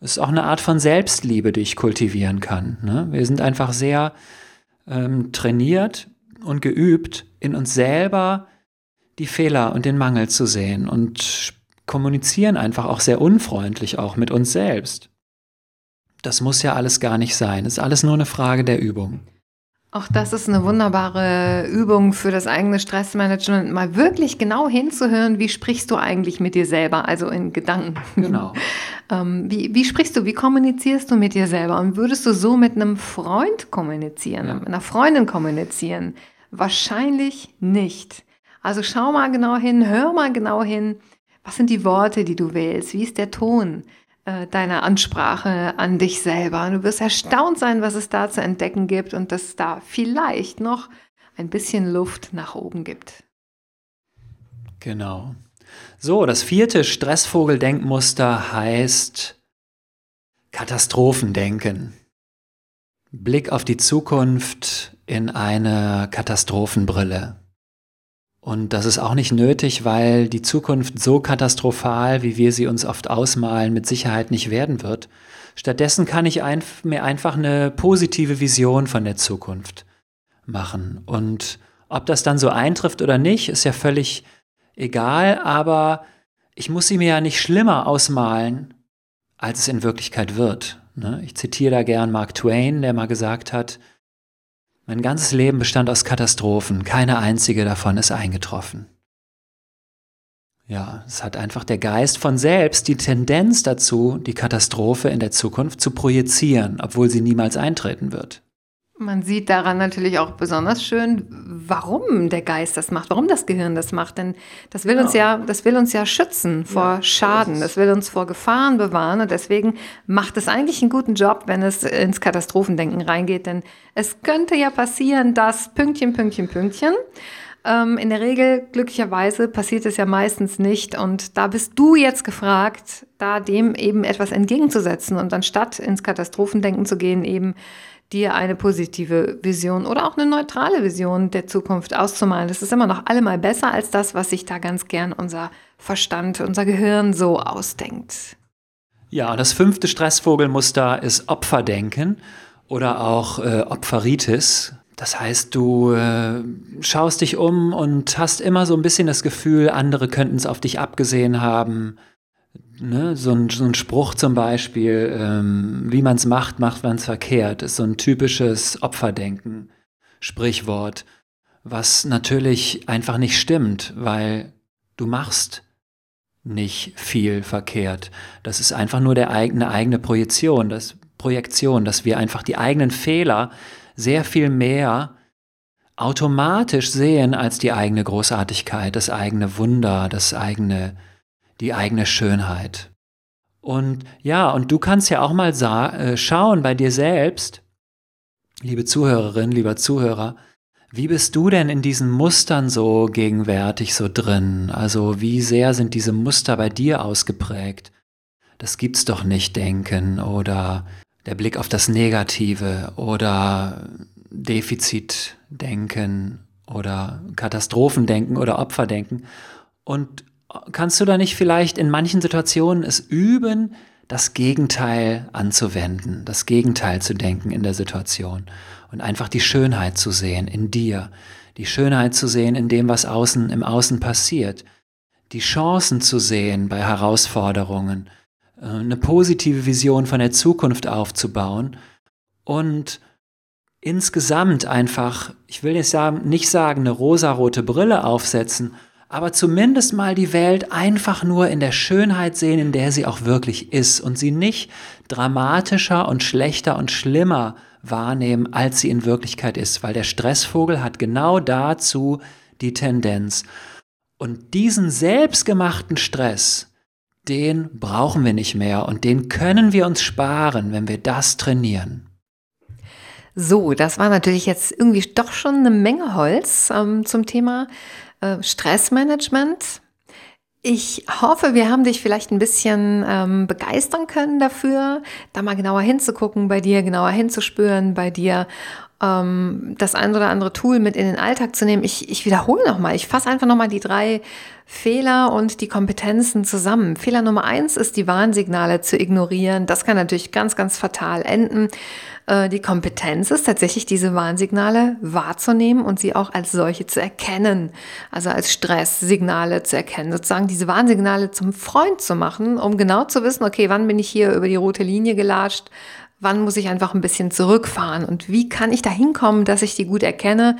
Das ist auch eine Art von Selbstliebe, die ich kultivieren kann. Ne? Wir sind einfach sehr ähm, trainiert und geübt, in uns selber die Fehler und den Mangel zu sehen und kommunizieren einfach auch sehr unfreundlich auch mit uns selbst. Das muss ja alles gar nicht sein. Es ist alles nur eine Frage der Übung. Auch das ist eine wunderbare Übung für das eigene Stressmanagement, mal wirklich genau hinzuhören, wie sprichst du eigentlich mit dir selber, also in Gedanken. Genau. ähm, wie, wie, sprichst du, wie kommunizierst du mit dir selber? Und würdest du so mit einem Freund kommunizieren, ja. mit einer Freundin kommunizieren? Wahrscheinlich nicht. Also schau mal genau hin, hör mal genau hin. Was sind die Worte, die du wählst? Wie ist der Ton? Äh, deiner Ansprache an dich selber. Du wirst erstaunt sein, was es da zu entdecken gibt und dass da vielleicht noch ein bisschen Luft nach oben gibt. Genau. So, das vierte Stressvogeldenkmuster heißt Katastrophendenken. Blick auf die Zukunft in eine Katastrophenbrille. Und das ist auch nicht nötig, weil die Zukunft so katastrophal, wie wir sie uns oft ausmalen, mit Sicherheit nicht werden wird. Stattdessen kann ich ein, mir einfach eine positive Vision von der Zukunft machen. Und ob das dann so eintrifft oder nicht, ist ja völlig egal, aber ich muss sie mir ja nicht schlimmer ausmalen, als es in Wirklichkeit wird. Ne? Ich zitiere da gern Mark Twain, der mal gesagt hat, mein ganzes Leben bestand aus Katastrophen, keine einzige davon ist eingetroffen. Ja, es hat einfach der Geist von selbst die Tendenz dazu, die Katastrophe in der Zukunft zu projizieren, obwohl sie niemals eintreten wird. Man sieht daran natürlich auch besonders schön, warum der Geist das macht, warum das Gehirn das macht. Denn das will uns ja, das will uns ja schützen vor ja, Schaden, das will uns vor Gefahren bewahren. Und deswegen macht es eigentlich einen guten Job, wenn es ins Katastrophendenken reingeht. Denn es könnte ja passieren, dass Pünktchen, Pünktchen, Pünktchen. Ähm, in der Regel, glücklicherweise, passiert es ja meistens nicht. Und da bist du jetzt gefragt, da dem eben etwas entgegenzusetzen und anstatt ins Katastrophendenken zu gehen, eben dir eine positive Vision oder auch eine neutrale Vision der Zukunft auszumalen. Das ist immer noch allemal besser als das, was sich da ganz gern unser Verstand, unser Gehirn so ausdenkt. Ja, das fünfte Stressvogelmuster ist Opferdenken oder auch äh, Opferitis. Das heißt, du äh, schaust dich um und hast immer so ein bisschen das Gefühl, andere könnten es auf dich abgesehen haben Ne, so, ein, so ein Spruch zum Beispiel, ähm, wie man es macht, macht man es verkehrt, ist so ein typisches Opferdenken, Sprichwort, was natürlich einfach nicht stimmt, weil du machst nicht viel verkehrt. Das ist einfach nur der eigene, eigene Projektion, das Projektion, dass wir einfach die eigenen Fehler sehr viel mehr automatisch sehen als die eigene Großartigkeit, das eigene Wunder, das eigene die eigene Schönheit. Und ja, und du kannst ja auch mal äh, schauen bei dir selbst, liebe Zuhörerin, lieber Zuhörer, Wie bist du denn in diesen Mustern so gegenwärtig so drin? Also wie sehr sind diese Muster bei dir ausgeprägt? Das gibt's doch nicht denken oder der Blick auf das Negative oder Defizitdenken oder Katastrophendenken oder Opferdenken. Und kannst du da nicht vielleicht in manchen Situationen es üben, das Gegenteil anzuwenden, das Gegenteil zu denken in der Situation und einfach die Schönheit zu sehen in dir, die Schönheit zu sehen in dem, was außen im Außen passiert, die Chancen zu sehen bei Herausforderungen, äh, eine positive Vision von der Zukunft aufzubauen und insgesamt einfach, ich will jetzt sagen, nicht sagen, eine rosarote Brille aufsetzen, aber zumindest mal die Welt einfach nur in der Schönheit sehen, in der sie auch wirklich ist und sie nicht dramatischer und schlechter und schlimmer wahrnehmen, als sie in Wirklichkeit ist, weil der Stressvogel hat genau dazu die Tendenz. Und diesen selbstgemachten Stress, den brauchen wir nicht mehr und den können wir uns sparen, wenn wir das trainieren. So, das war natürlich jetzt irgendwie doch schon eine Menge Holz ähm, zum Thema äh, Stressmanagement. Ich hoffe, wir haben dich vielleicht ein bisschen ähm, begeistern können dafür, da mal genauer hinzugucken bei dir, genauer hinzuspüren bei dir, ähm, das ein oder andere Tool mit in den Alltag zu nehmen. Ich, ich wiederhole nochmal, ich fasse einfach nochmal die drei Fehler und die Kompetenzen zusammen. Fehler Nummer eins ist, die Warnsignale zu ignorieren. Das kann natürlich ganz, ganz fatal enden. Äh, die Kompetenz ist tatsächlich, diese Warnsignale wahrzunehmen und sie auch als solche zu erkennen. Also als Stresssignale zu erkennen. Sozusagen diese Warnsignale zum Freund zu machen, um genau zu wissen, okay, wann bin ich hier über die rote Linie gelatscht? Wann muss ich einfach ein bisschen zurückfahren? Und wie kann ich da hinkommen, dass ich die gut erkenne?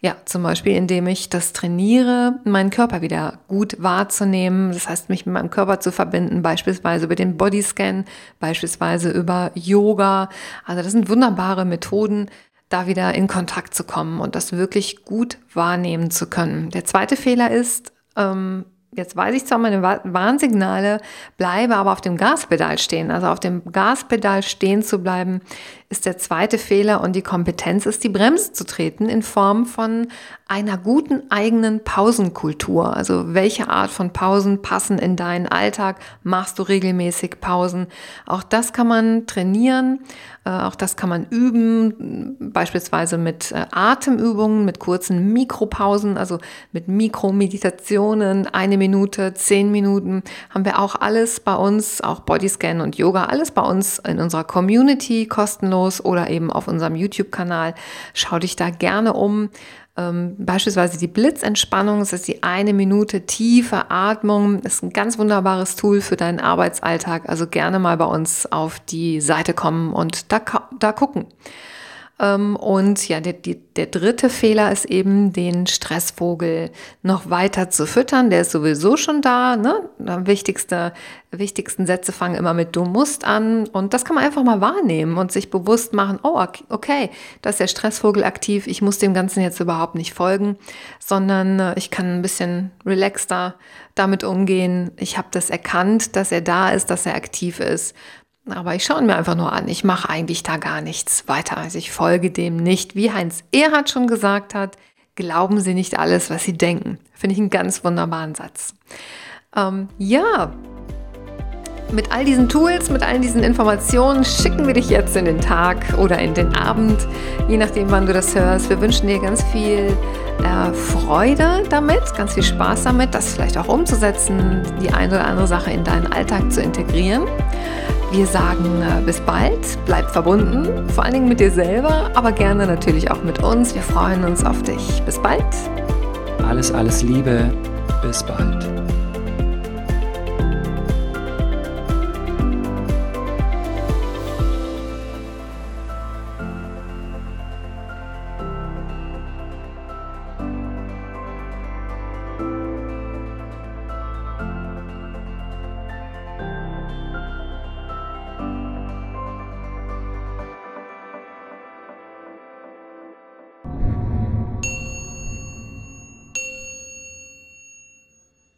Ja, zum Beispiel, indem ich das trainiere, meinen Körper wieder gut wahrzunehmen. Das heißt, mich mit meinem Körper zu verbinden, beispielsweise über den Bodyscan, beispielsweise über Yoga. Also das sind wunderbare Methoden, da wieder in Kontakt zu kommen und das wirklich gut wahrnehmen zu können. Der zweite Fehler ist, ähm, jetzt weiß ich zwar meine Warnsignale, bleibe aber auf dem Gaspedal stehen. Also auf dem Gaspedal stehen zu bleiben, ist der zweite Fehler und die Kompetenz ist, die Bremse zu treten in Form von einer guten eigenen Pausenkultur. Also welche Art von Pausen passen in deinen Alltag? Machst du regelmäßig Pausen? Auch das kann man trainieren, äh, auch das kann man üben, beispielsweise mit äh, Atemübungen, mit kurzen Mikropausen, also mit Mikromeditationen, eine Minute, zehn Minuten, haben wir auch alles bei uns, auch Bodyscan und Yoga, alles bei uns in unserer Community kostenlos oder eben auf unserem YouTube-Kanal. Schau dich da gerne um. Ähm, beispielsweise die Blitzentspannung, das ist die eine Minute tiefe Atmung, ist ein ganz wunderbares Tool für deinen Arbeitsalltag. Also gerne mal bei uns auf die Seite kommen und da, da gucken. Ähm, und ja, der, der dritte Fehler ist eben, den Stressvogel noch weiter zu füttern. Der ist sowieso schon da. Ne? Wichtigste, wichtigsten Sätze fangen immer mit Du musst an. Und das kann man einfach mal wahrnehmen und sich bewusst machen, oh, okay, da ist der Stressvogel aktiv. Ich muss dem Ganzen jetzt überhaupt nicht folgen, sondern äh, ich kann ein bisschen relaxter damit umgehen. Ich habe das erkannt, dass er da ist, dass er aktiv ist aber ich schaue mir einfach nur an. Ich mache eigentlich da gar nichts weiter. Also ich folge dem nicht. Wie Heinz Erhard schon gesagt hat, glauben Sie nicht alles, was Sie denken. Finde ich einen ganz wunderbaren Satz. Ähm, ja, mit all diesen Tools, mit all diesen Informationen schicken wir dich jetzt in den Tag oder in den Abend, je nachdem, wann du das hörst. Wir wünschen dir ganz viel äh, Freude damit, ganz viel Spaß damit, das vielleicht auch umzusetzen, die eine oder andere Sache in deinen Alltag zu integrieren. Wir sagen äh, bis bald, bleib verbunden, vor allen Dingen mit dir selber, aber gerne natürlich auch mit uns. Wir freuen uns auf dich. Bis bald. Alles, alles Liebe. Bis bald.